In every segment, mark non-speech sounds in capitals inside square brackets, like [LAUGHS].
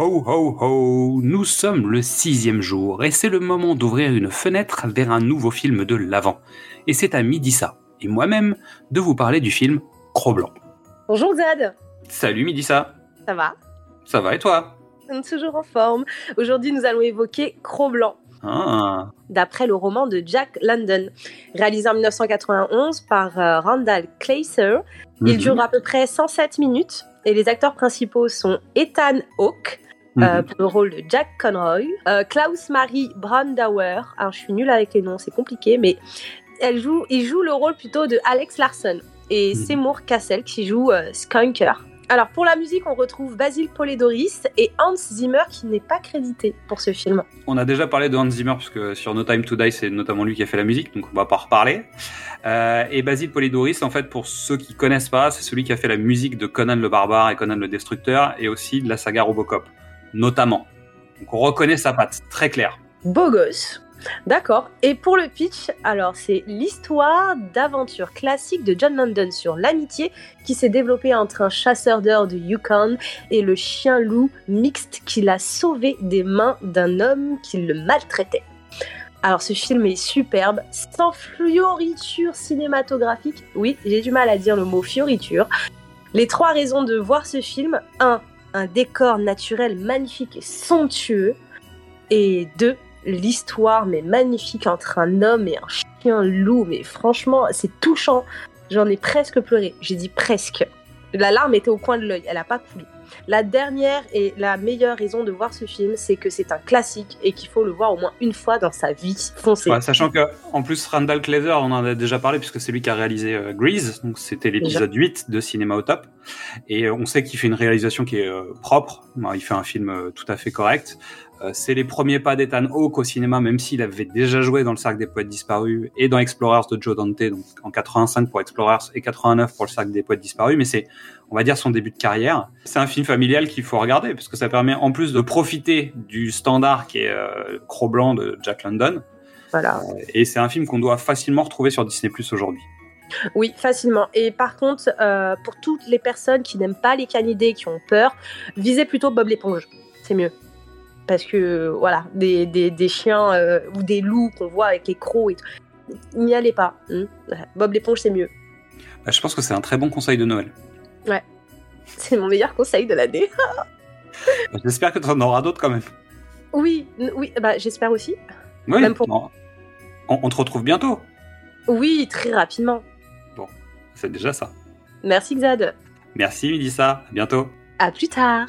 Ho ho ho, nous sommes le sixième jour et c'est le moment d'ouvrir une fenêtre vers un nouveau film de l'Avent. Et c'est à Midissa et moi-même de vous parler du film Cro-Blanc. Bonjour Zad Salut Midissa Ça va? Ça va et toi? Toujours en forme. Aujourd'hui nous allons évoquer Cro-Blanc. Ah, D'après le roman de Jack London, réalisé en 1991 par euh, Randall Kleiser, il mhm, dure à peu près 107 minutes et les acteurs principaux sont Ethan Hawke euh, mhm. pour le rôle de Jack Conroy, euh, Klaus-Marie Brandauer, alors je suis nulle avec les noms, c'est compliqué, mais elle joue, il joue le rôle plutôt de Alex Larson et Mhm. Seymour Cassel qui joue euh, Skunker. Alors pour la musique, on retrouve Basil Polidoris et Hans Zimmer qui n'est pas crédité pour ce film. On a déjà parlé de Hans Zimmer puisque sur No Time to Die c'est notamment lui qui a fait la musique donc on va pas reparler. Euh, et Basil Polidoris en fait pour ceux qui connaissent pas c'est celui qui a fait la musique de Conan le Barbare et Conan le Destructeur et aussi de la saga Robocop notamment. Donc on reconnaît sa patte très claire. Beau gosse. D'accord. Et pour le pitch, alors c'est l'histoire d'aventure classique de John London sur l'amitié qui s'est développée entre un chasseur d'heures de Yukon et le chien-loup mixte qui l'a sauvé des mains d'un homme qui le maltraitait. Alors ce film est superbe, sans fioriture cinématographique. Oui, j'ai du mal à dire le mot fioriture. Les trois raisons de voir ce film 1. Un décor naturel magnifique et somptueux. Et 2 l'histoire mais magnifique entre un homme et un chien loup. Mais franchement c'est touchant. J'en ai presque pleuré. J'ai dit presque. La larme était au coin de l'œil. Elle a pas coulé. La dernière et la meilleure raison de voir ce film c'est que c'est un classique et qu'il faut le voir au moins une fois dans sa vie. Foncez. Ouais, sachant que en plus Randall Kleiser, on en a déjà parlé puisque c'est lui qui a réalisé euh, Grease, donc c'était l'épisode 8 de Cinéma au top. Et euh, on sait qu'il fait une réalisation qui est euh, propre. Il fait un film tout à fait correct. Euh, c'est les premiers pas d'Ethan Hawke au cinéma, même s'il avait déjà joué dans le Cercle des Poètes Disparus et dans Explorers de Joe Dante, donc en 85 pour Explorers et 89 pour le Cercle des Poètes Disparus. Mais c'est, on va dire, son début de carrière. C'est un film familial qu'il faut regarder parce que ça permet en plus de profiter du standard qui est euh, Cro-Blanc de Jack London. voilà Et c'est un film qu'on doit facilement retrouver sur Disney Plus aujourd'hui. oui facilement et par contre euh, pour toutes les personnes qui n'aiment pas les canidés qui ont peur visez plutôt Bob l'éponge c'est mieux parce que voilà des, des, des chiens euh, ou des loups qu'on voit avec les crocs et tout n'y allez pas hein. Bob l'éponge c'est mieux Bah, je pense que c'est un très bon conseil de Noël. [LAUGHS] C'est mon meilleur conseil de l'année. [LAUGHS] Bah, J'espère que tu en auras d'autres quand même. Oui, oui, bah j'espère aussi. Oui, Même pour- bon. on, on te retrouve bientôt. Oui, très rapidement. C'est déjà ça. Merci Xad. Merci Midissa, à bientôt. À plus tard.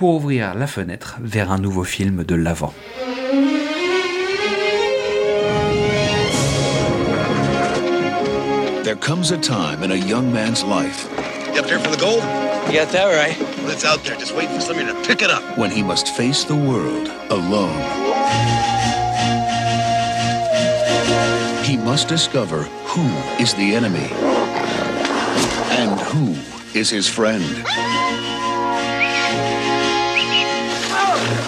pour ouvrir la fenêtre vers un nouveau film de l'avant. There comes a time in a young man's life You up there for the gold? You got that right. Well, it's out there. Just wait for somebody to pick it up. when he must face the world alone. He must discover who is the enemy and who is his friend.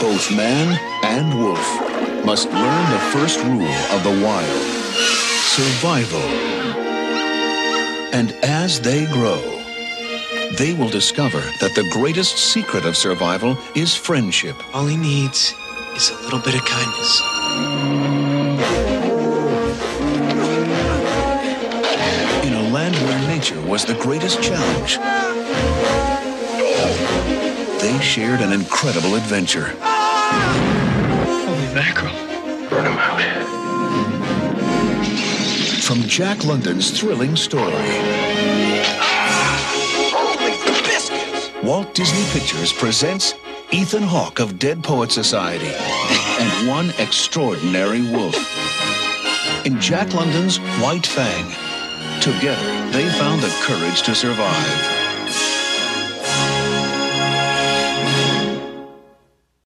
Both man and wolf must learn the first rule of the wild survival. And as they grow, they will discover that the greatest secret of survival is friendship. All he needs is a little bit of kindness. In a land where nature was the greatest challenge, they shared an incredible adventure. Holy mackerel. Burn him out. From Jack London's thrilling story, Holy biscuits! Walt Disney Pictures presents Ethan Hawke of Dead Poet Society and one extraordinary wolf. In Jack London's White Fang, together they found the courage to survive.